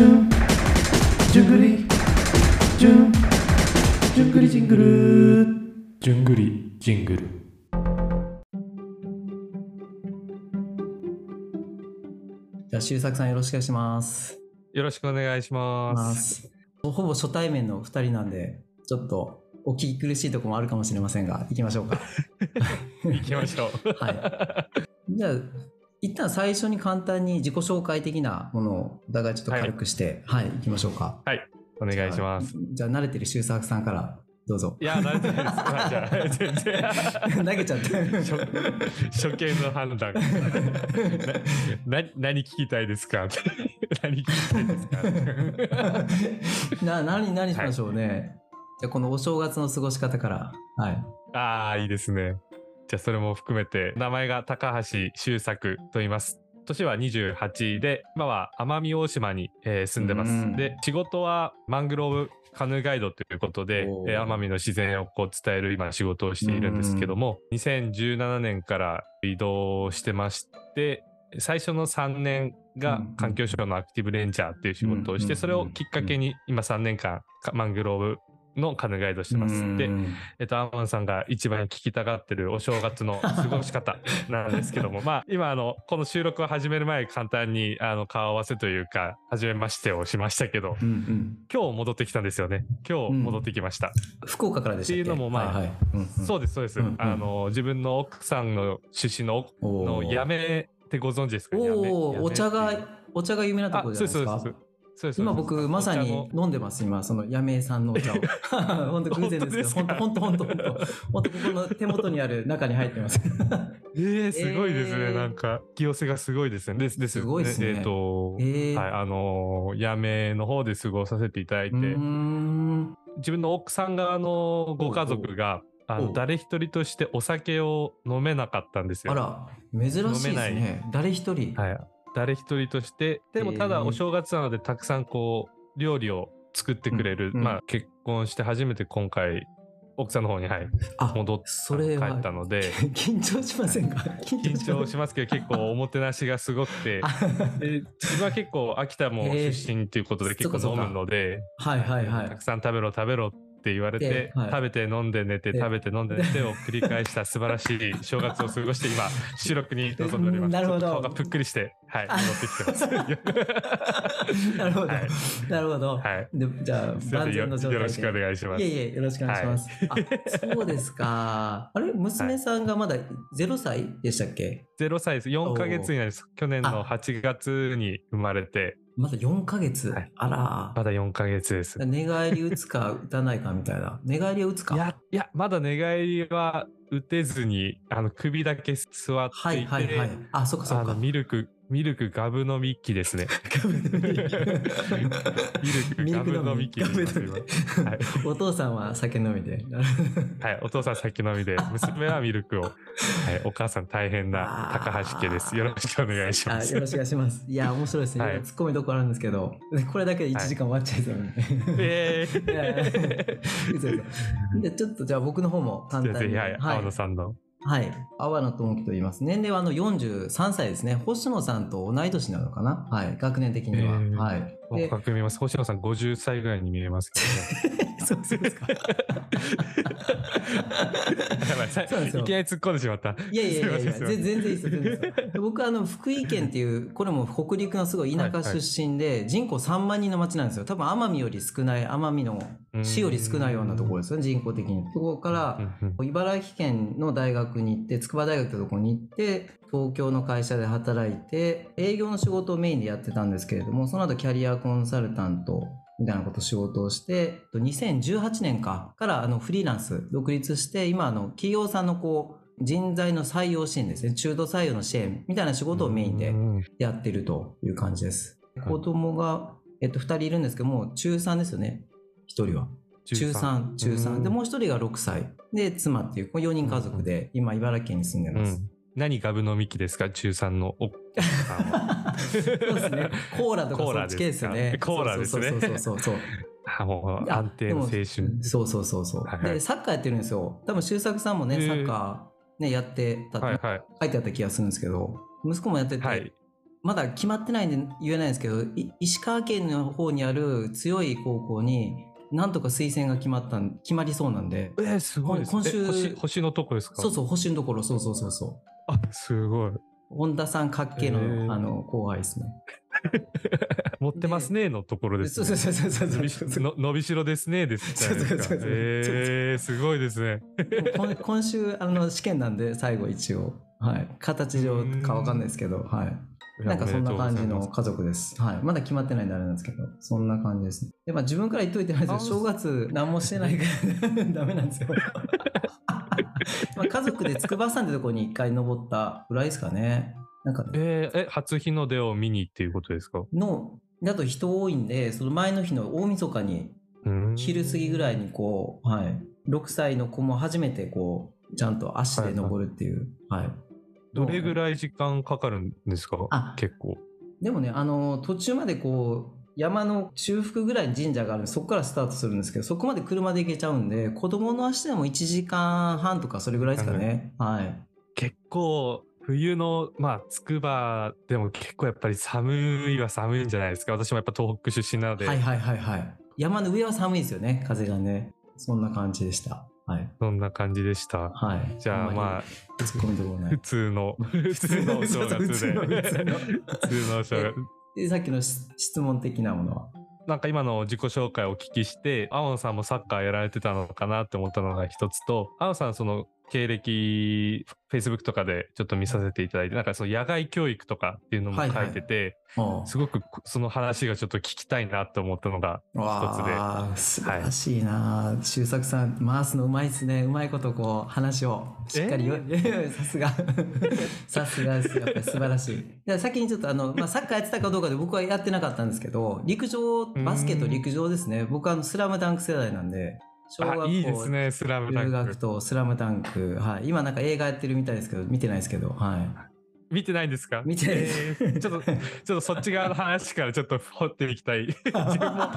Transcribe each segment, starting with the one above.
じゅんじゅんぐりじゅんじゅんぐりジングルじゅんぐりジングルじゃあ、周作さんよろしくお願いします。よろしくお願いします。ほぼ初対面の2人なんで、ちょっとお聞き苦しいところもあるかもしれませんが、行きましょうか。行きましょう。はじゃあ、一旦最初に簡単に自己紹介的なものをお互いちょっと軽くして、はい、行きましょうか。お願いします。じゃあ、慣れてる周作さんからどうぞ。いや、慣れてないです。全然。投げちゃって。初初見の判断。なな何聞きたいですか？何聞きたいですか？な何何しましょうね。じゃあこのお正月の過ごし方から。はい。ああ、いいですね。じゃあ、それも含めて、名前が高橋修作と言います。年は28で、今は奄美大島に、えー住んでます。うん。で、仕事はマングローブカヌーガイドということで、えー奄美の自然をこう伝える今仕事をしているんですけども、2017年から移動してまして、最初の3年がうん環境省のアクティブレンジャーっていう仕事をして、うんそれをきっかけに今3年間かマングローブのカヌーガイドしてます。で、うん。えっと、アンマンさんが一番聞きたがってるお正月の過ごし方なんですけども、まあ、今、あの、この収録を始める前、簡単に、あの、顔合わせというか、初めましてをしましたけど、うんうん。今日戻ってきたんですよね。今日戻ってきました。福岡からでしたっていうのもまあはいはい。うんうん。そうです、そうです。うんうん。あの、自分の奥さんの出身の、のやめってご存知ですか？おおお茶がお茶が有名なとあ、ころじゃないですか？そうです。そうです今僕まさに飲んでます今そのやめさんのお茶を。本当偶然ですけど本当本当本当本当。ここの手元にある中に入ってます。えー、すごいですね。えー。なんか、気寄せがすごいですね。です、です。すごいですね。えっ、と、えー。はい、あのー、やめの方で過ごさせていただいうて、自分の奥さん側のご家族が、あの誰一人としてお酒を飲めなかったんですよ。あら珍しいですね。誰一人。はい。誰一人として、でもただえー。お正月なのでたくさんこう、料理を作ってくれる、まあ結婚して初めて今回、奥さんの方に、はい、あ戻って帰ったので、緊張しませんか？緊張しますけど結構おもてなしがすごくて、で自分は結構秋田も出身ということで結構飲むので、はいはいはい。たくさん食べろ食べろって言われてで、はい食べて飲んで寝てで食べて飲んで寝て を繰り返した素晴らしい正月を過ごして今収録に臨んでおります。なるほど顔がぷっくりして、はい、戻ってきてます。なるほど、はいなるほど、はいでじゃあ万全の状態でよろしくお願いします。いえいえ、よろしくお願いします。あ、そうですか。あれ、娘さんがまだ0歳でしたっけ、0歳です。4ヶ月になります。去年の8月に生まれて、まだ4ヶ月。はいあら。まだ4ヶ月です。寝返り打つか打たないかみたいな。寝返りは打つか？いや、いや、まだ寝返りは打てずに、あの、首だけ座ってはいいて、はいはい。あ、そっかそっか。ミルク、ミルクガブ飲み機ですね。ミルクガブ飲み機ガブですお父さんは酒飲みで。はい、お父さん酒飲みで、娘はミルクを。はい、お母さん大変な高橋家です。よろしくお願いします。あよろしくお願いします。いや、面白いですね。はい突っ込みどころあるんですけど、これだけで1時間終わっちゃいそうなんで。えいやいや嘘嘘でちょっとじゃあ僕の方も簡ー、単に。ぜひ、はい、青野さんの。はい。阿波野智樹と言います。年齢はあの43歳ですね。星野さんと同い年なのかなはい。学年的には。えーはい。で、若く見えます。星野さん50歳ぐらいに見えますけそう そうですか。ど、ね。やばいさそうですよいきなり突っ込んでしまった。いやいやいやいや、全然いいですよ、全然いいです僕はあの福井県っていう、これも北陸のすごい田舎出身で、人口3万人の町なんですよ。多分奄美より少ない、奄美の市より少ないようなところですよね、人口的に。そこから、茨城県の大学に行って筑波大学ってところに行って東京の会社で働いて営業の仕事をメインでやってたんですけれどもその後キャリアコンサルタントみたいなこと仕事をして2018年かからあのフリーランス独立して今あの企業さんのこう人材の採用支援ですね。中途採用の支援みたいな仕事をメインでうんやってるという感じです。はい。子供が、えっと、2人いるんですけどもう中3ですよね。1人は。中3、中3。で、もう一人が6歳。で、妻っていう、4人家族で、今、茨城県に住んでます。うん。何ガブ飲み機ですか？中3の。そうですね。コーラとかそっち系ですよね。コーラですねそうそうそうそう。あもうあ安定の青春。そうそうそうそう。はいはいで、サッカーやってるんですよ。多分、周作さんもね、サッカー、ね、やってたって、はいはい。書いてあった気がするんですけど、息子もやってて、はい。まだ決まってないんで言えないんですけど、い石川県の方にある強い高校に、なんとか推薦が決まったん、決まりそうなんで、えー、すごい。今週え星星のとこですか？そうそう、星のところ、そうそうそうそう。あ、すごい。本田さんかっけーの、あの後輩ですね。持ってますねのところです、ね。そうそうそうそうそう伸びしろですねですそうそうそうそうえー、すごいですね。今 今週あの試験なんで最後一応、はい、形上かわかんないですけど、はい、なんかそんな感じの家族です。はい。まだ決まってないんであれなんですけど、そんな感じですね。で、まあ自分から言っといてないですけど、正月何もしてないから ダメなんですよ。まあ家族で筑波山ってとこに一回登ったぐらいですかね。なんか、えー、え、初日の出を見にっていうことですか？の、だと人多いんで、その前の日の大晦日に、うん昼過ぎぐらいにこう、はい。6歳の子も初めてこう、ちゃんと足で登るっていう。はい。どれぐらい時間かかるんですか？あ結構。でもね、あの、途中までこう、山の中腹ぐらいに神社があるんで、そこからスタートするんですけど、そこまで車で行けちゃうんで、子供の足でも1時間半とかそれぐらいですかね。はい。結構、冬の、まあ、筑波でも結構やっぱり寒いは寒いんじゃないですか。私もやっぱ東北出身なので、はいはいはいはい。山の上は寒いですよね、風がね。そんな感じでした。はい。そんな感じでした。はい。じゃあまあ、普。通の、普通のお正月で。普通の 正月。で、さっきの質問的なものは？なんか今の自己紹介をお聞きして、青野さんもサッカーやられてたのかなって思ったのが一つと、青野さんその経歴、Facebook とかでちょっと見させていただいて、なんかその野外教育とかっていうのもはいはい。書いてて、あすごくその話がちょっと聞きたいなと思ったのが一つで。素晴らしいな、周作さん回すのうまいですね。うまいことこう話をしっかりよ、さすが。さすがです。やっぱり素晴らしい。で先にちょっとあの、まあ、サッカーやってたかどうかで僕はやってなかったんですけど陸上バスケと陸上ですね。僕はあのスラムダンク世代なんで小学あ、校いいですね、スラムダ中ンク。学とスラムダンク、はい、今なんか映画やってるみたいですけど見てないですけどはい見てないんですか？見てないですえーちょっと、ちょっとそっち側の話からちょっと掘っていきたい。自分も、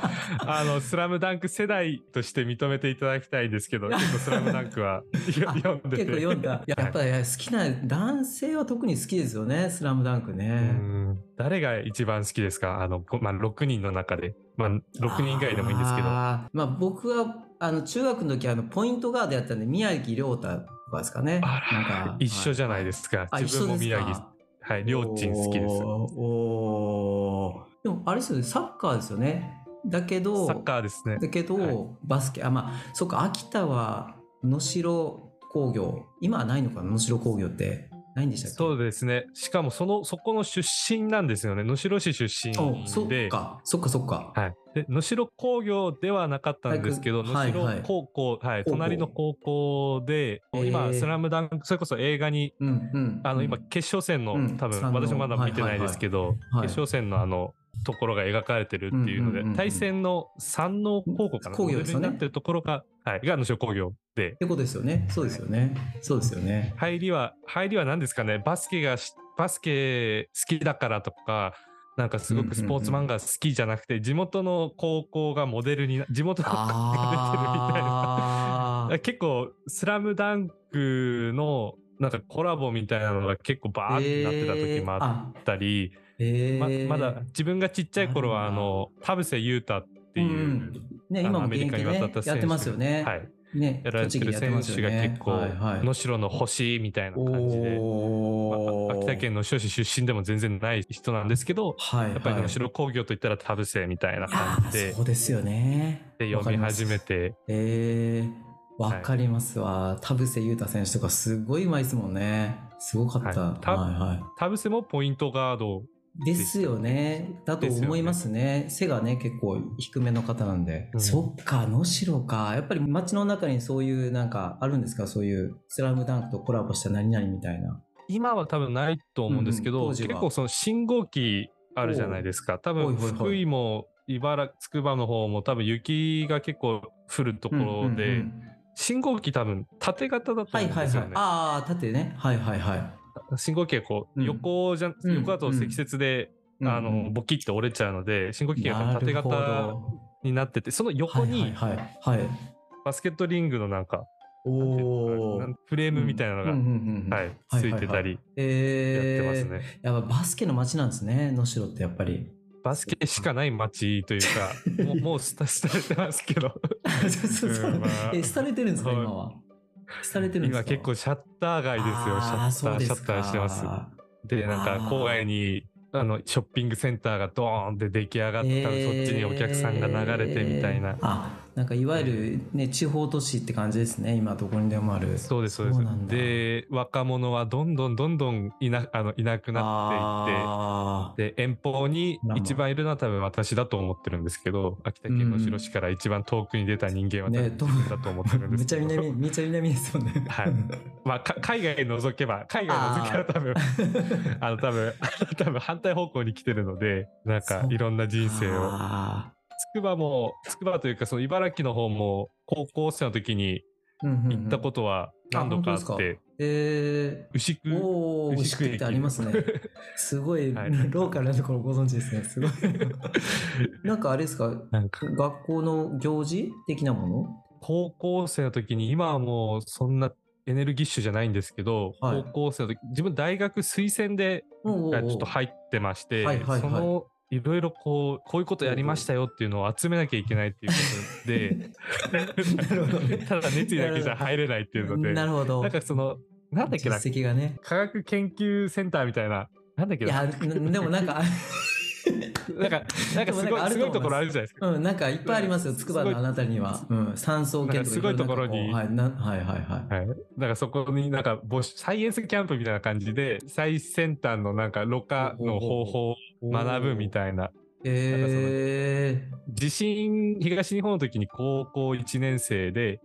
あの、スラムダンク世代として認めていただきたいんですけど、結構スラムダンクは読んでて。結構読んだ。いややっぱり好きな、男性は特に好きですよね、スラムダンクうね。ん誰が一番好きですか？あの、こまあ、6人の中で。まあ、6人以外でもいいんですけど。まあ僕は、あの、中学の時、あの、ポイントガードやったんで、宮城亮太とかですかね。あなんか一緒じゃないですか。あ、自分も宮城、はい、りょーちん好きです。おでも、あれですよね、サッカーですよね。だけど、サッカーですね。だけど、はいバスケ、あ、まあ、そっか、秋田は能代工業。今はないのかな、能代工業って。ないんでしたっけ？そうですね。しかも、その、そこの出身なんですよね。能代市出身おそっで。か、そっかそっか。はい。で、能代工業ではなかったんですけど、能はいはい代高校、はい、高校隣の高校で、今、スラムダンク、それこそ映画に、うんうん。あの、今、うん決勝戦の、うん多分、私まだ見てないですけど、はい決勝戦のあの、ところが描かれてるっていうので、うんうんうんうん対戦の山王高校かな？工業ですよねなってるところが、はい、が能代工業でっ、てことですよね。そうですよね。そうですよね。入りは、入りは何ですかね、バスケがし、バスケ好きだからとか、なんかすごくスポーツ漫画好きじゃなくて、地元の高校がモデルにな、地元の高校が出てるみたいな。結構、スラムダンクのなんかコラボみたいなのが結構バーってなってた時もあったり、えーままだ自分がちっちゃい頃は、あの、田臥勇太っていう、うんね、今も現役で、ね、渡ったやってますよね。はい。ね、やられてる選手が結構、はいはい能代の星みたいな感じで、まあ秋田県の能代市出身でも全然ない人なんですけど、はい、やっぱりはい能代工業といったら田臥みたいな感じでそうですよね。で読み始め。て、えー、わかりますわ。田臥勇太選手とかすごいうまいですもんね。すごかった。はいたはいはい。田臥もポイントガード、ですよね。だと思いますね。背がね、結構低めの方なんで。うんそっか、能代か。やっぱり街の中にそういうなんかあるんですか？そういうスラムダンクとコラボした何々みたいな。今は多分ないと思うんですけど、うん結構その信号機あるじゃないですか。多分福井も茨城、つくばの方も多分雪が結構降るところで、信号機多分縦型だとはいはいはい思うんですよね。。ああ、縦ね。はいはいはい。信号機がこううん。横じゃ、うん。横だと積雪で、あのうん。うんボキって折れちゃうので信号機が縦型どになっててその横にはいはいはい。はい。バスケットリングのなんかおフレームみたいなのが、うんうんうんうん。はい、はいついてたりやってえーますね。やっぱバスケの街なんですね、能代ってやっぱり。バスケしかない街というか、もうもうスタスタれてますけど、そうそうそう。うんまあ。え、廃れてるんですか、はい。今は？廃れてるんですか？今結構シャッター街ですよ、シャッター、シャッターしてます。かで、なんか郊外にあのショッピングセンターがドーンって出来上がった、えーそっちにお客さんが流れてみたいな。あなんかいわゆる、ね、地方都市って感じですね。今どこにでもある。そうです、そうです。で、若者はどんどんどんどんいなあのいなくなあっていって、で、遠方に一番いるのは多分私だと思ってるんですけど、秋田県能代市から一番遠くに出た人間はね自分だと思ってるんーですけど。めちゃ南めちゃ南ですよね。はい。まあ、か海外除けば、海外除けば多分、あの多分、多分反対方向に来てるので、なんかいろんな人生を。あつくばも、つくばというか、その茨城の方も、高校生の時に行ったことは何度かあって、え牛久、ー、牛久牛久ってありますね。すごい、はい。ローカルなところご存知ですね。すごい。なんかあれですか？なんか学校の行事的なもの？高校生の時に、今はもうそんなエネルギッシュじゃないんですけど、はい高校生の時、自分大学推薦でちょっと入ってまして、はいはいはいそのいろいろこうこういうことやりましたよっていうのを集めなきゃいけないっていうことで ただ熱意だけじゃ入れないっていうのでなるほど。なんかそのなんだっけなね。科学研究センターみたいななんだっけな。いやなでもなんか なんかなんかすごいす。ごいところあるじゃないですか。うんなんかいっぱいありますよ。す筑波のあなたには、うん、酸素系とかすごいとこ。ろに。はい。なはいはいはい。はい、なんかそこになんかサイエンスキャンプみたいな感じで最先端のなんかろ過の方法を学ぶみたいな。え地震東日本の時に高校1年生で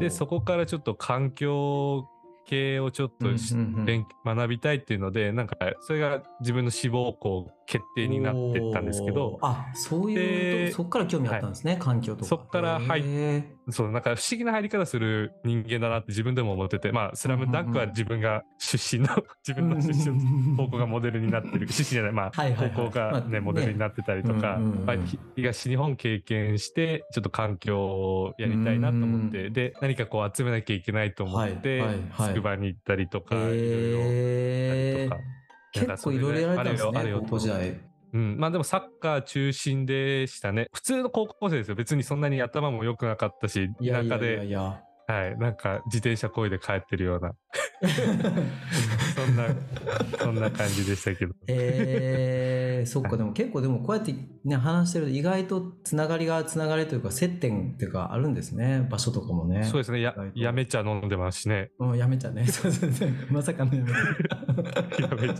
でそこからちょっと環境系をちょっとし、うんうんうん。勉学びたいっていうのでなんかそれが自分の志望校決定になってったんですけどあそういうそっから興味あったんですね、環境とか。そっから入そうなんか不思議な入り方する人間だなって自分でも思っててまあ「スラムダンクは自分が出身の 自分の出身の高校がモデルになってる。出身じゃない。まあはいはいはい。高校がまあね。モデルになってたりとかうんうんうんまあひ東日本経験してちょっと環境をやりたいなと思ってうで何かこう集めなきゃいけないと思ってはいはいはい。筑波に行ったりとかいろいろとか結構いろいろやられたんですねあれよあれよ高校時代うん、まあでもサッカー中心でしたね。普通の高校生ですよ。別にそんなに頭も良くなかったし、田舎でいやはい、なんか自転車こいで帰ってるような、そんな、そんな感じでしたけど。えー、そっか。でも結構でもこうやってね話してると意外とつながりがつながりというか接点っていうかあるんですね。場所とかもね。そうですね、ややめ茶飲んでますしね。うんやめちゃね。そうそうそう。まさかのやめちゃ。やめ茶。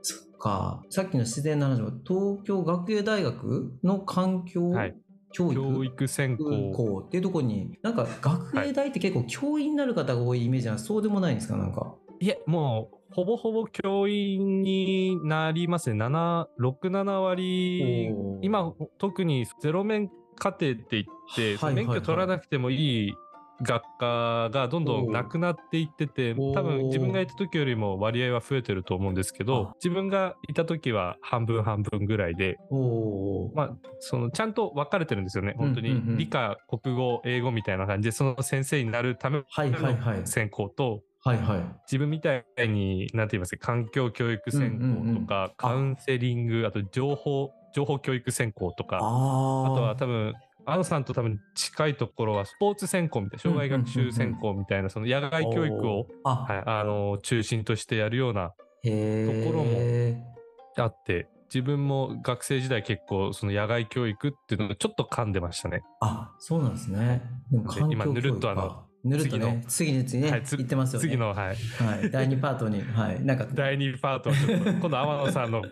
そっか。さっきの自然の話は東京学芸大学の環境はい教育。教育専攻。校っていうところになんか学芸大って結構教員になる方が多いイメージなんです。そうでもないんですかなんか。いえ、もう、ほぼほぼ教員になりますね。7、6、7割。今、特にゼロ面課程って言って、はいはいはい。免許取らなくてもいい学科がどんどんなくなっていってて、多分自分がいた時よりも割合は増えてると思うんですけどあ、自分がいた時は半分半分ぐらいで、まあ、そのちゃんと分かれてるんですよね。本当に。理科、国語、英語みたいな感じで、その先生になるためはいはいはい。の専攻と、はいはい。自分みたいに、なんて言いますか、環境教育専攻とか、カウンセリング、あと情報、情報教育専攻とか、ああとは多分、アノさんと多分近いところはスポーツ専攻みたいな、障害学習専攻みたいな、その野外教育を、あ、はい、あの、中心としてやるような、ところもあって、自分も学生時代結構その野外教育っていうのをちょっと噛んでましたね。あそうなんですね。で今ぬるっとあのぬるっとね。次に次ね、はいつ言ってますよね。次の、はい、はい、第2パートにはい。なんか第2パート 今度天野さんの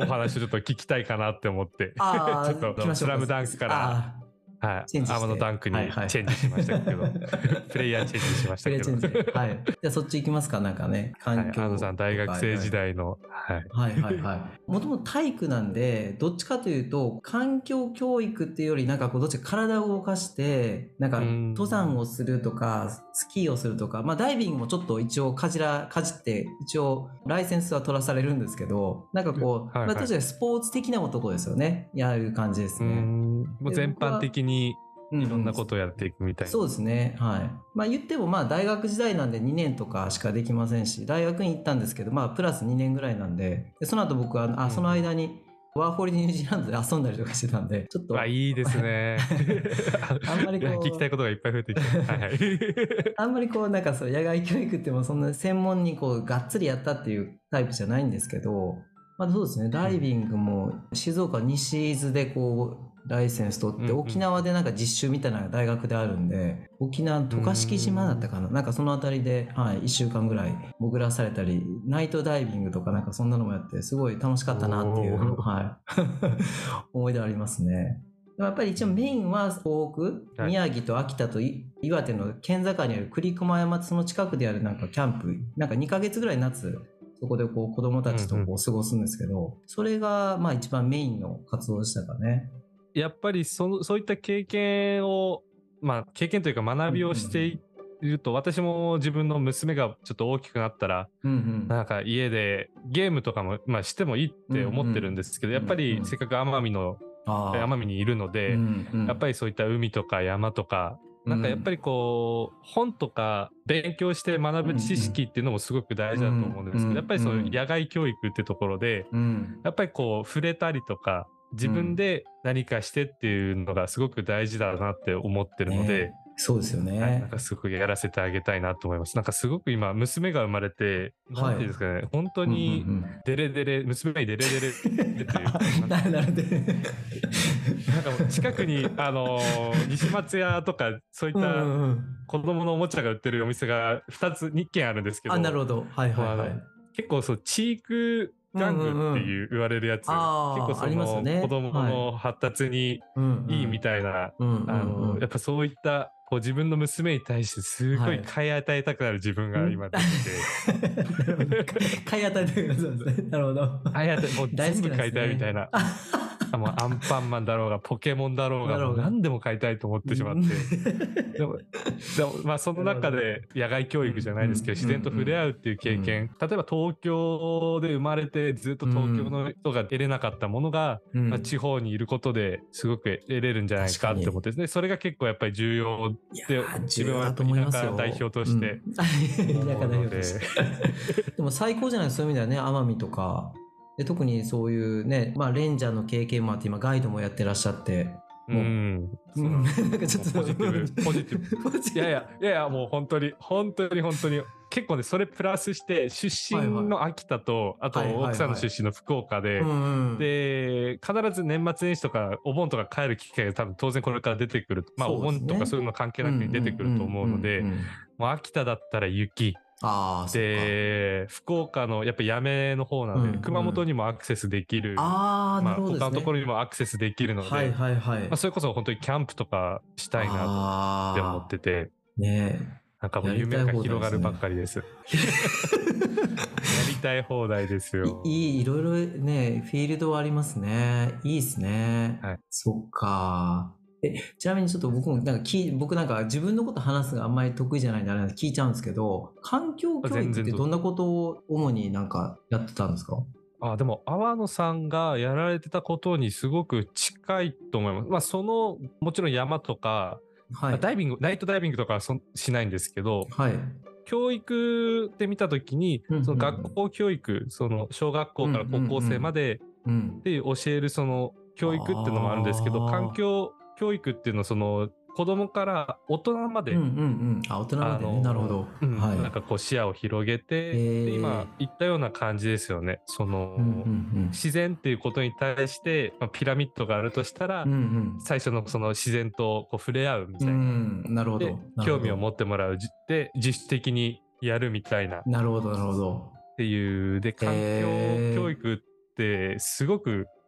お話ちょっと聞きたいかなって思って、あ ちょっとスラムダンクから、あはい、チェンジして。天野ダンクに チェンジしましたけど、プレイヤーチェンジしましープレイたけど、チェンジ。ではい。じゃあそっち行きますかなんかね。はい、環境天野さん大学生時代の、はい、はいはいはい。もともと体育なんで、どっちかというと、環境教育っていうより、なんかこう、どっちか体を動かして、なんかうん。登山をするとか、スキーをするとか、まあダイビングもちょっと一応かじら、かじって、一応ライセンスは取らされるんですけど、なんかこう、はいはい。まあ確かにスポーツ的な男ですよね。やる感じですね。ん。もう全般的にうんいろんなことをやっていくみたいな。そうですね。はい。まあ言ってもまあ大学時代なんで2年とかしかできませんし、大学に行ったんですけど、まあプラス2年ぐらいなんで、でその後僕は、あ、うんその間にワーホリニュージーランドで遊んだりとかしてたんで、ちょっと、あ、いいですね。あんまりこう聞きたいことがいっぱい増えてきた。はいはい。あんまりこうなんかそう野外教育ってもそんな専門にこうがっつりやったっていうタイプじゃないんですけど、まあそうですね、ダイビングも静岡西伊豆でこう、ライセンス取って、沖縄でなんか実習みたいな大学であるんで、沖縄渡嘉敷島だったかな、なんかそのあたりで、はい、1週間ぐらい潜らされたり、ナイトダイビングとかなんかそんなのもやって、すごい楽しかったなっていう、はい、思い出ありますね。でもやっぱり一応メインは東北、はい。宮城と秋田とい岩手の県境にある栗駒山その近くであるなんかキャンプなんか2ヶ月ぐらい夏そこでこう子供たちとこう過ごすんですけど、それがまあ一番メインの活動でしたかね。やっぱりそのそういった経験を、まあ、経験というか学びをしていると、私も自分の娘がちょっと大きくなったら、うんうん。なんか家でゲームとかも、まあ、してもいいって思ってるんですけど、うんうんやっぱりうんせっかく奄美の、奄美にいるので、うんうん。やっぱりそういった海とか山とか、なんかやっぱりこう、本とか勉強して学ぶ知識っていうのもすごく大事だと思うんですけど、うん。やっぱりそういう野外教育ってところで、うん。やっぱりこう触れたりとか自分で何かしてっていうのがすごく大事だなって思ってるので、ねそうですよね。はいなんかすごくやらせてあげたいなと思います。なんかすごく今娘が生まれて、はいなんていうんですかね、本当にうんうんうんデレデレ、娘にデレデレっていうか、なるで。なんか近くに、あのー西松屋とかそういっうんうたんうん子供のおもちゃが売ってるお店が2つ、2軒あるんですけど、あ、なるほど。はいはいはい。結構そう、チーク玩具っていう言われるやつ、あー結構そありますよの、ね。子供の発達にうんうんいいみたいな、うんうんうん。あの、やっぱそういった、こう自分の娘に対してすごはい。い買い与えたくなる自分が今出て。て、買い与えてくださいですね。なるほど。買い与え、もう全部買いたいみたいな。あもうアンパンマンだろうが、ポケモンだろうが、何でも買いたいと思ってしまって。でも、でもまあその中で野外教育じゃないですけど、うん自然と触れ合うっていう経験、例えば東京で生まれてずっと東京の人が得れなかったものが、うん。まあ、地方にいることですごく得れるんじゃないかって思って。ですね、それが結構やっぱり重要でー自分は田舎代表として。うん。田舎代表とでして。でも最高じゃない？そういう意味ではね奄美とかで特にそういうね、まあ、レンジャーの経験もあって今ガイドもやってらっしゃって。うもう。んう。ん。なんかちょっとポジティブ。ポジティブ。ポジティブ。いやいや、いやいや、もう本当に、本当に本当に、結構ね、それプラスして、出身の秋田と、あとはいはいはい。奥さんの出身の福岡で、うんうんで、必ず年末年始とか、お盆とか帰る機会が多分当然これから出てくる。まあ、お盆とかそういうの関係なくに出てくると思うのでんんん、ん。もう秋田だったら雪。で、福岡のやっぱやめの方なんで、うんうん。熊本にもアクセスできる。ああまあ、ね。他のところにもアクセスできるので、はいはいはい。まあ、それこそ本当にキャンプとかしたいななって思ってて、ねなんかもう夢が広がるばっかりです。やりたい放題ですよ。え。いいいろいろねフィールドはありますね。いいですね、はい。そっかえちなみにちょっと僕もなんか聞い僕なんか自分のこと話すのがあんまり得意じゃないんであれなんで聞いちゃうんですけど環境教育ってどんなことを主になんかやってたんですか？あでも、阿波野さんがやられてたことにすごく近いと思います。まあ、その、もちろん山とか、はい。まあダイビング、ナイトダイビングとかはそんしないんですけど、はい。教育で見たときにうんうん、その学校教育、その小学校から高校生までうんで教えるその教育っていうのもあるんですけど、環境教育っていうのはその子供から大人まで、うんうんうん。あ大人までね、なるほど、うんはい。なんかこう視野を広げて、今言ったような感じですよね。その、うんうん自然っていうことに対して、まあ、ピラミッドがあるとしたら、うんうん。最初のその自然とこう触れ合うみたういな。んなるほど。興味を持ってもらうじで自主的にやるみたいな。っなるほどなるほど。ていうで環境教育ってすごくうんうんうん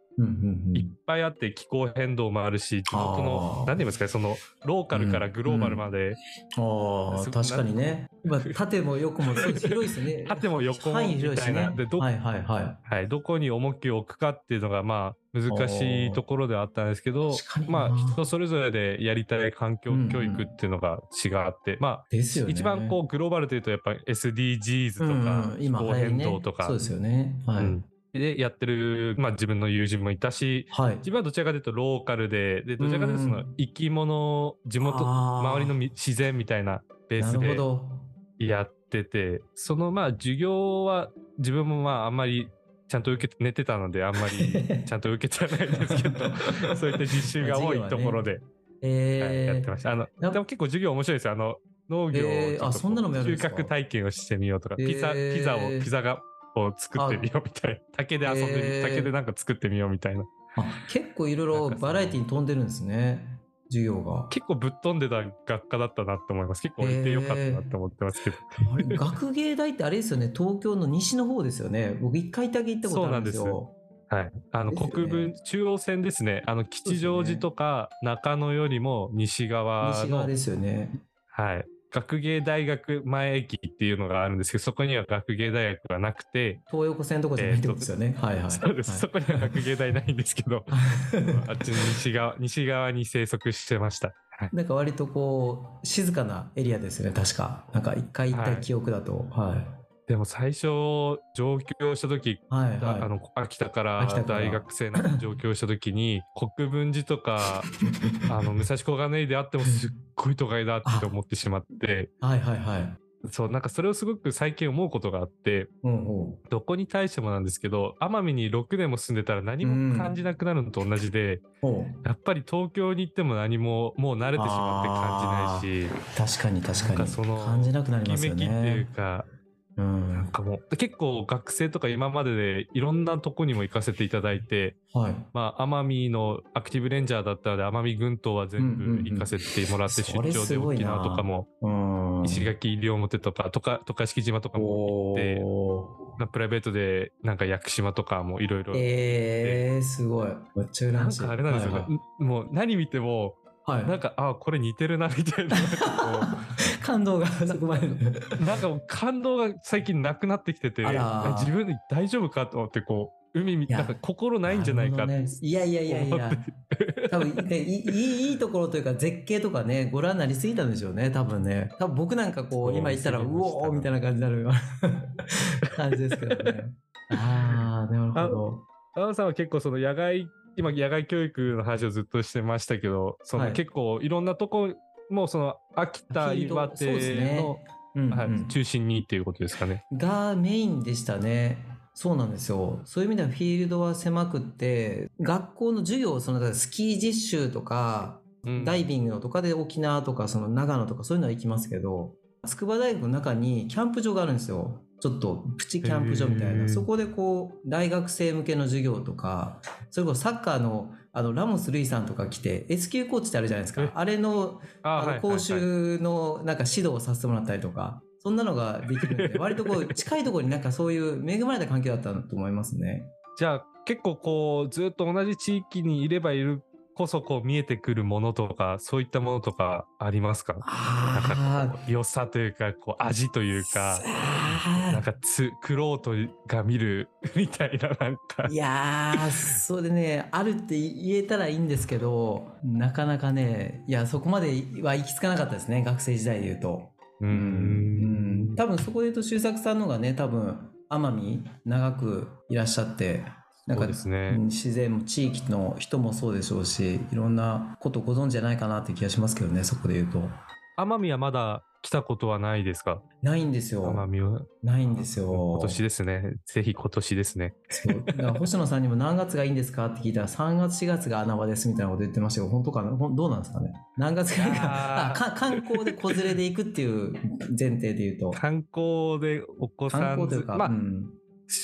いっぱいあって気候変動もあるし地元の何て言いますかそのローカルからグローバルまで。ああす確かにね。まあ、縦も横も広いですね。縦も横もみたいな。でどはいはいはい。はい、どこに重きを置くかっていうのがまあ難しいところではあったんですけどまあ人それぞれでやりたい環境教育っていうのが違って、まあ。一番こうグローバルというとやっぱり SDGs とうんか気候変動とか、そうですよね。はい。うんでやってる、まあ、自分の友人もいたし、はい。自分はどちらかというとローカルで、でどちらかというとそのうん生き物、地元、周りのみ自然みたいなベーなスで。やってて、そのまあ授業は自分もまああんまりちゃんと受けて、寝てたのであんまり ちゃんと受けてはないんですけど、そういった実習が多いところで、はいえーやってました。あの、やでも結構授業面白いですよ。あの、農業を収穫体験をしてみようとか、ピザ、えーピザを、ピザが、を作ってみようみたいな。竹で遊んでみ、えー竹でなんか作ってみようみたいな。あ結構いろいろバラエティに飛んでるんですね。授業が。結構ぶっ飛んでた学科だったなって思います。結構いてよかったなって思ってますけど。あれ学芸大ってあれですよね、東京の西の方ですよね。僕一回だけ行ったことあるんですそうよ。はい。あの、ですよね国分、中央線ですね。あの、吉祥寺とか中野よりも西側の西側で、すよね。はい。学芸大学前駅っていうのがあるんですけど、そこには学芸大学がなくて、東横線とかじゃないってことですよね。はいはい。そうです、そはこには学芸大ないんですけど、い あっちの西側、西側に生息してました。はい。なんか割とこう、静かなエリアですよね、確か。なんか一回行った記憶だと。はい。でも最初、上京した時、はいはい。あの秋田から大学生の上京した時に 国分寺とか あの武蔵小金井であってもすっごい都会だって思ってしまってはいはいはい。そうなんかそれをすごく最近思うことがあってうんうん。どこに対してもなんですけど奄美に6年も住んでたら何も感じなくなるのと同じで、おやっぱり東京に行っても何ももう慣れてしまって感じないし確かに確かに。なんかその感じなくなりとますよきめきっていうね。かうんなん。かもう結構学生とか今まででいろんなとこにも行かせていただいてはい。まあ、奄美のアクティブレンジャーだったので、奄美群島は全部行かせてもらって、出張で沖縄とかも、うん。石垣西表とか、とか、渡嘉敷島とかも行って、プライベートでなんか屋久島とかもいろいろー。えー、すごい。めっちゃ羨なんましい。かあれなんですよね、はいもう何見ても、はい。はいなんか、あこれ似てるな、みたいな、感動が そこまで。なんか感動が最近なくなってきてて、自分で大丈夫かと思って、こう、海見、なんか心ないんじゃないかね。いやいやいやいや。多分ね いいいいところというか絶景とかねご覧になりすぎたんでしょうね多分ね。多分僕なんかこう今言ったらうおーみたいな感じになるような 感じですけどね。ああなるほど。アナさんは結構その野外、今野外教育の話をずっとしてましたけど、そはい。の結構いろんなとこ、もうその秋田、岩手ね。の、中心にっていうことですかね。がメインでしたね。そうなんですよ。そういう意味ではフィールドは狭くって学校の授業そのスキー実習とかうん。ダイビングのとかで沖縄とかその長野とかそういうのは行きますけど筑波大学の中にキャンプ場があるんですよ。ちょっとプチキャンプ場みたいな。そこでこう大学生向けの授業とかそれこそサッカーのあのラモス・ルイさんとか来て S 級コーチってあるじゃないですえ。かあれのあの講習のなんか指導をさせてもらったりとかそんなのができるんで 割とこう近いところになんかそういう恵まれた環境だったと思いますね。じゃあ結構こう、ずっと同じ地域にいればいるこそこう見えてくるものとか、そういったものとかありますか？なんあか良さというか、こう味というか、あなんかつ、クロートが見る みたいななんかい。やー、それね、あるって言えたらいいんですけど、なかなかね、いや、そこまでは行き着かなかったですね、学生時代で言うと。うんん多分そこで言うと、周作さんの方がね、多分奄美、長くいらっしゃって、なんかねうん自然も地域の人もそうでしょうし、いろんなことご存知じゃないかなって気がしますけどね、そこで言うと。奄美はまだ来たことはないですか？ないんですよ。奄美は？ないんですよ。今年ですね。ぜひ今年ですね。そうだから星野さんにも何月がいいんですかって聞いたら3月4月が穴場ですみたいなこと言ってましたけど本当かな？どうなんですかね？何月がいいかか観光で子連れで行くっていう前提で言うと観光でお子さん観光というか、まあ、うん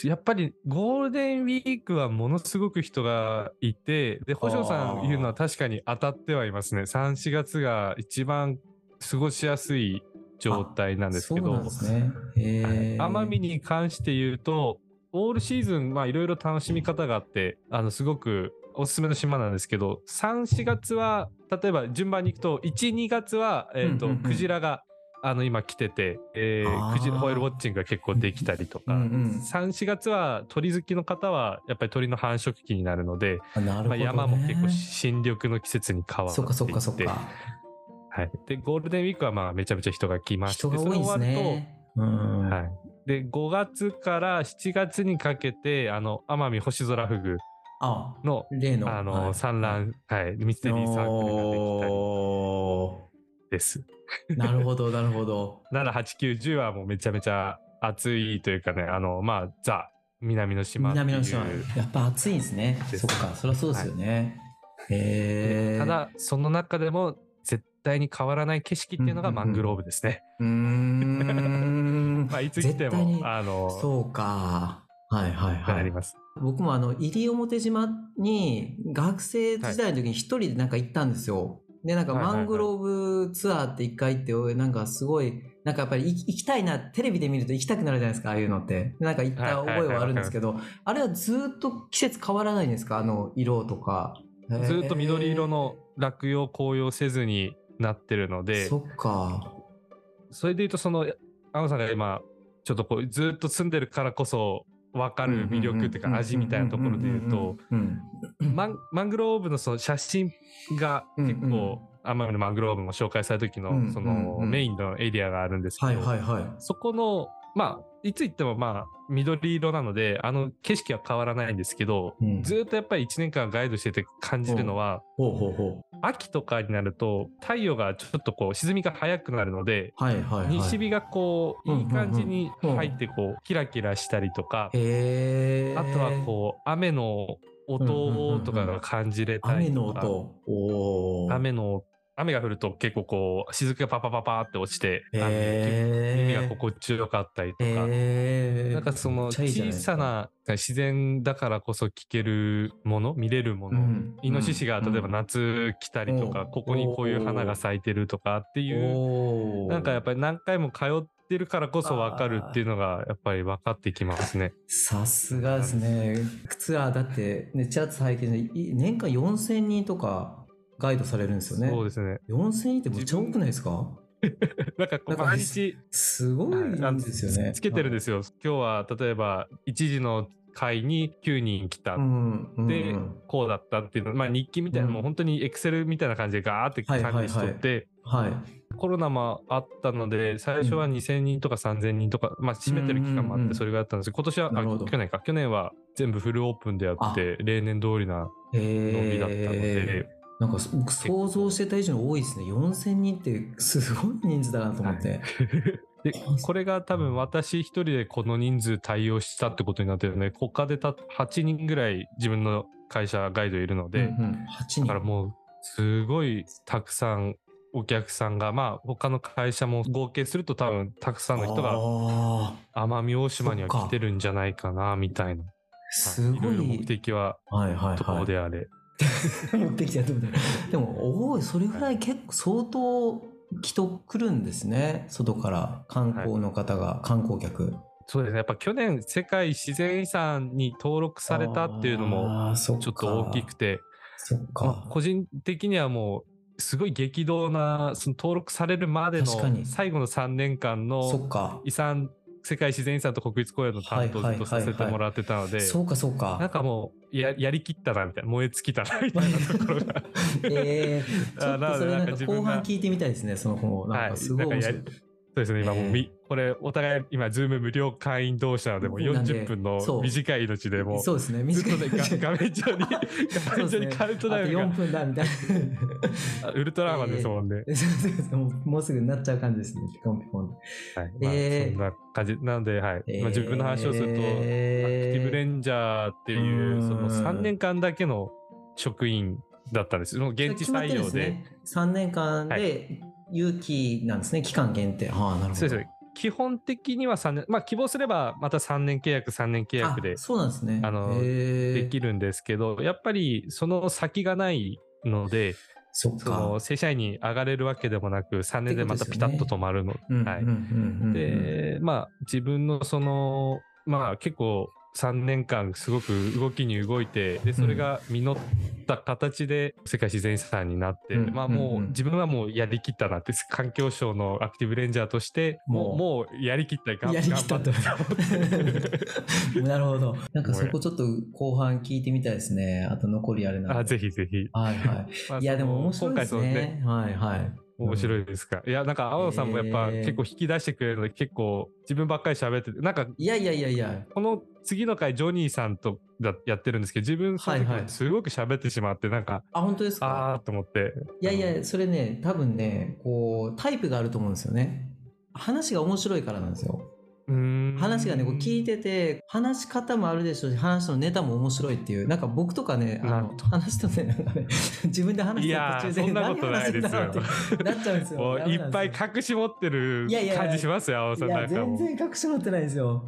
やっぱりゴールデンウィークはものすごく人がいて、で、星野さん言うのは確かに当たってはいますね。3、4月が一番過ごしやすい状態なんですけど。奄美に関して言うと、オールシーズン、まあいろいろ楽しみ方があって、あの、すごくおすすめの島なんですけど、3、4月は、例えば順番に行くと、1、2月は、えっ、と、うんうんうん。クジラが、あの、今来てて、えー、クジラ、ホエールウォッチングが結構できたりとか、うんうん3、4月は鳥好きの方は、やっぱり鳥の繁殖期になるので、あなるほど、まあ、ね、山も結構新緑の季節に変わっていって、そっかそっかそっか。はい。で、ゴールデンウィークはまあめちゃめちゃ人が来まして、人が多いんですね。うん、はい。で、5月から7月にかけて、あの、奄美星空フグあ、の、例の。あの、はい。産卵、はい、ミステリーサークルがでおきたりです。ーなるほど、なるほど。7、8、9、10はもうめちゃめちゃ暑いというかね、あの、まあ、ザ、南の島。南の島。やっぱ暑いんですね。そっか、そりゃそうですよね。へえ。た、だ、その中でも絶対に変わらない景色っていうのがうんうんうんマングローブですね。うーん。まあ、いつ行っても、あの、そうか。はいはいはいあり。ます。僕もあの、西表島に学生時代の時に一人でなんか行ったんですよ。で、なんかマングローブツアーって一回行って、なんかすごい、なんかやっぱり行きたいな、テレビで見ると行きたくなるじゃないですか、ああいうのって。なんか行った覚えはあるんですけど、あれはずっと季節変わらないんですか？あの色とか。ずっと緑色への落葉紅葉せずになってるのー。で、そっか。それで言うと、その、青野さんが今、ちょっとこう、ずっと住んでるからこそ分かる魅力っていうか味みたいなところで言うと、マングローブのその写真が結構、奄美のマングローブも紹介された時うんのそのメインのエリアがあるんですけはいど。そこの、まあ、いつ行ってもまあ、緑色なので、あの景色は変わらないんですけど、うんずっとやっぱり1年間ガイドしてて感じるのは。秋とかになると太陽がちょっとこう沈みが早くなるので、はいはいはい。西日がこういい感じに入ってこうキラキラしたりとか。あとはこう雨の音とかが感じれたりとか、雨の雨が降ると結構こう雫がパパパパって落ちて、あのへー。耳が心地よかったりとか、へーなんかその小さな自然だからこそ聞けるもの見れるもの、うん。イノシシがうん。例えば夏来たりとか、うん。ここにこういう花が咲いてるとかっていうなんかやっぱり何回も通ってるからこそ分かるっていうのがやっぱり分かってきますね。さすがですね。ツアーだって、ね、チャーツ拝見年間4000人とかガイドされるんですよね。そうですね。4000人ってむっちゃ多くないですか？なんかこう毎日すごいあのですよね。つけてるんですよ。今日は例えば1時の会に9人来た。うん。うんでうんこうだったっていうの、まあ日記みたいな、うんもう本当にエクセルみたいな感じでガーって管理しとって、はい。コロナもあったので、最初は2000人とか3000人とか、まあ閉めてる期間もあってそれがあったんですけど、今年は、あ去年か、去年は全部フルオープンでやって、例年通りなへ伸びだったので、なんか僕想像してた以上に多いですね。4000人ってすごい人数だなと思って。で、これが多分私一人でこの人数対応したってことになってるので、他でた8人ぐらい自分の会社ガイドいるので、うんうん、8人。だからもうすごいたくさんお客さんが、まあ他の会社も合計すると多分たくさんの人が奄美大島には来てるんじゃないかな、みたいな。すごい。ろいろ目的ははいはいどこはであれ。い。持ってきたと思ってでも、おい、それぐらい結構相当人来るんですね。外から観光の方が、観光客。そうですね。やっぱ去年世界自然遺産に登録されたっていうのもちょっと大きくて、そっまあか。個人的にはもうすごい激動なその登録されるまでの最後の3年間の。遺産世界自然遺産と国立公園の担当をずっとさせてもらってたので、そうかそうなんか。かもうややりきったなみたいな燃え尽きたなみたいなところが えー、ちょっとそれなんか後半聞いてみたいですね。その方、なんかすごい面白い。そうですね今もうみ、えーこれお互い今ズーム無料会員同士なのでもうなんで40分の短い命でもうそうですね。短いが画面上に 画面上にカウントダウンあと4が分だみたいな。あウルトラマンですもんね。そうそうそうもうもうすぐなっちゃう感じですね。ピコンピコン。はい。まあ、えーそんな感じ。なので、はい。えーまあ、自分の話をすると、アクティブレンジャーっていうう、んその3年間だけの職員だったんです。その現地採用で。ね、3年間はで有期なんですね。期間限定。はあ、なるほど。そうですね。基本的には3年、まあ希望すればまた3年契約、3年契約であそうなんですね。あのできるんですけど、やっぱりその先がないので、そっそのか。正社員に上がれるわけでもなく、3年でまたピタッと止まるの。で、まあ自分のその、まあ結構3年間すごく動きに動いて、で、それが実った形で世界自然遺産になって、うんまあもう自分はもうやりきったなって、環境省のアクティブレンジャーとして、もう、もうやりきったが やりきったと なるほど。なんかそこちょっと後半聞いてみたいですね。あと残りあれな。あぜひぜひ。はいはい。まあいやでも面白いですね、ね。はいはい。面白いですか？いや、なんか、青野さんもやっぱえー結構引き出してくれるので、結構自分ばっかり喋ってて、なんか、いやいやいやいや、この次の回、ジョニーさんとだやってるんですけど、自分、はいはいすごく喋ってしまって、なんか、あ、本当ですか？あーと思って。いやいや、それね、多分ね、こう、タイプがあると思うんですよね。話が面白いからなんですよ。話がね、こう聞いてて、話し方もあるでしょうし、話のネタも面白いっていう、なんか僕とかね、あの話とね、なんかね、自分で話して途中で、そんなことないですなっちゃうんですよ。いっぱい隠し持ってるいやいやいや感じしますよ、青野さん。いや、なんかもう。全然隠し持ってないですよ。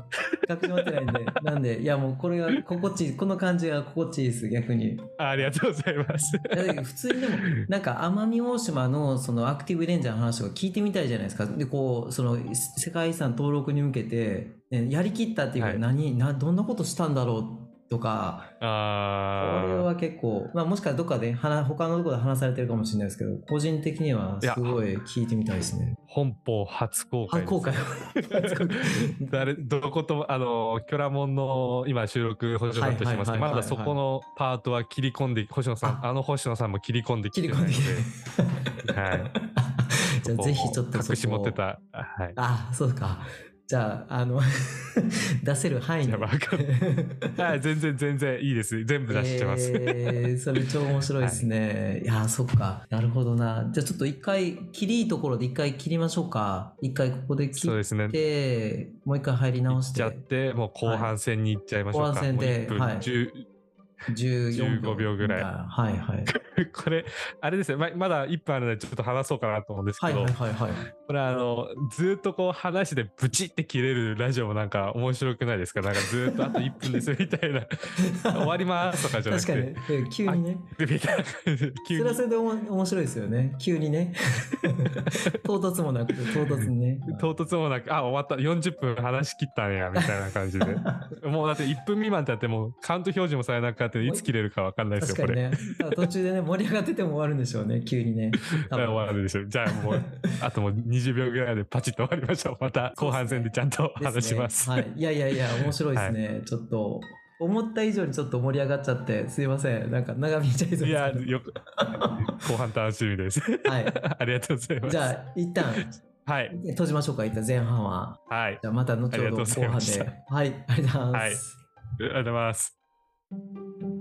隠し持ってないんで。なんで、いや、もうこれが心地いい、この感じが心地いいです、逆に。いあありがとうございます。普通にでも、なんか奄美大島のそのアクティブレンジャーの話とか聞いてみたいじゃないですか。で、こう、その世界遺産登録に向けて、ねやりきったっていうか、はい。何な、どんなことしたんだろうとか、これああ。は結構、まあもしかしたらどっかで話、他のところで話されてるかもしれないですけど、個人的にはすごい聞いてみたいですね。本邦初公開公開。誰どこともあのキョラモンの今収録星野さんとしてますけどまだそこのパートは切り込んで星野さんあ。あの星野さんも切り込んできてないんではい。じゃあぜひちょっと隠し持ってた。はい。あ、そうか。じゃあ、あの、出せる範囲で。はい全然全然いいです全部出してます、えー、それ超面白いですね。い、や、そっか。なるほどな。じゃあちょっと一回、切りいいところで一回切りましょうか。一回ここで切っそうですねて、もう一回入り直し行っちゃっててもう後半戦に行っちゃいましょうか、後半戦でもう1分はい10 14 15秒ぐらいはいはい。これあれですねままだ1分あるのでちょっと話そうかなと思うんですはいけど、はいはいはい。これあのずーっとこう話でブチって切れるラジオもなんか面白くないですか？なんかずーっとあと1分ですみたいな 終わりますとかじゃなく確かてに。急にね。急にそれはそれでおも面白いですよね。急にね。唐突もなくて、唐突にね。唐突もなくあ終わった40分話し切ったんやみたいな感じでもうだって1分未満ってやってもうカウント表示もされなくなっていつ切れるか分かんないですよこれ。ね。途中でね、盛り上がってても終わるんでしょうね、急にね。終わるでしょじゃあもう あともう20秒ぐらいでパチッと終わりましょうまた後半戦でちゃんと話しますですねはい。いやいやいや、面白いですね。ちょっと、思った以上にちょっと盛り上がっちゃって、すいません。なんか長引いちゃいそうですいやよく後半楽しみですはい。ありがとうございますじゃあ、一旦、はい閉じましょうか、一旦前半は。はいじゃあ、また後ほど後半で。はい、ありがとうございます。ありがとうございます Thank you.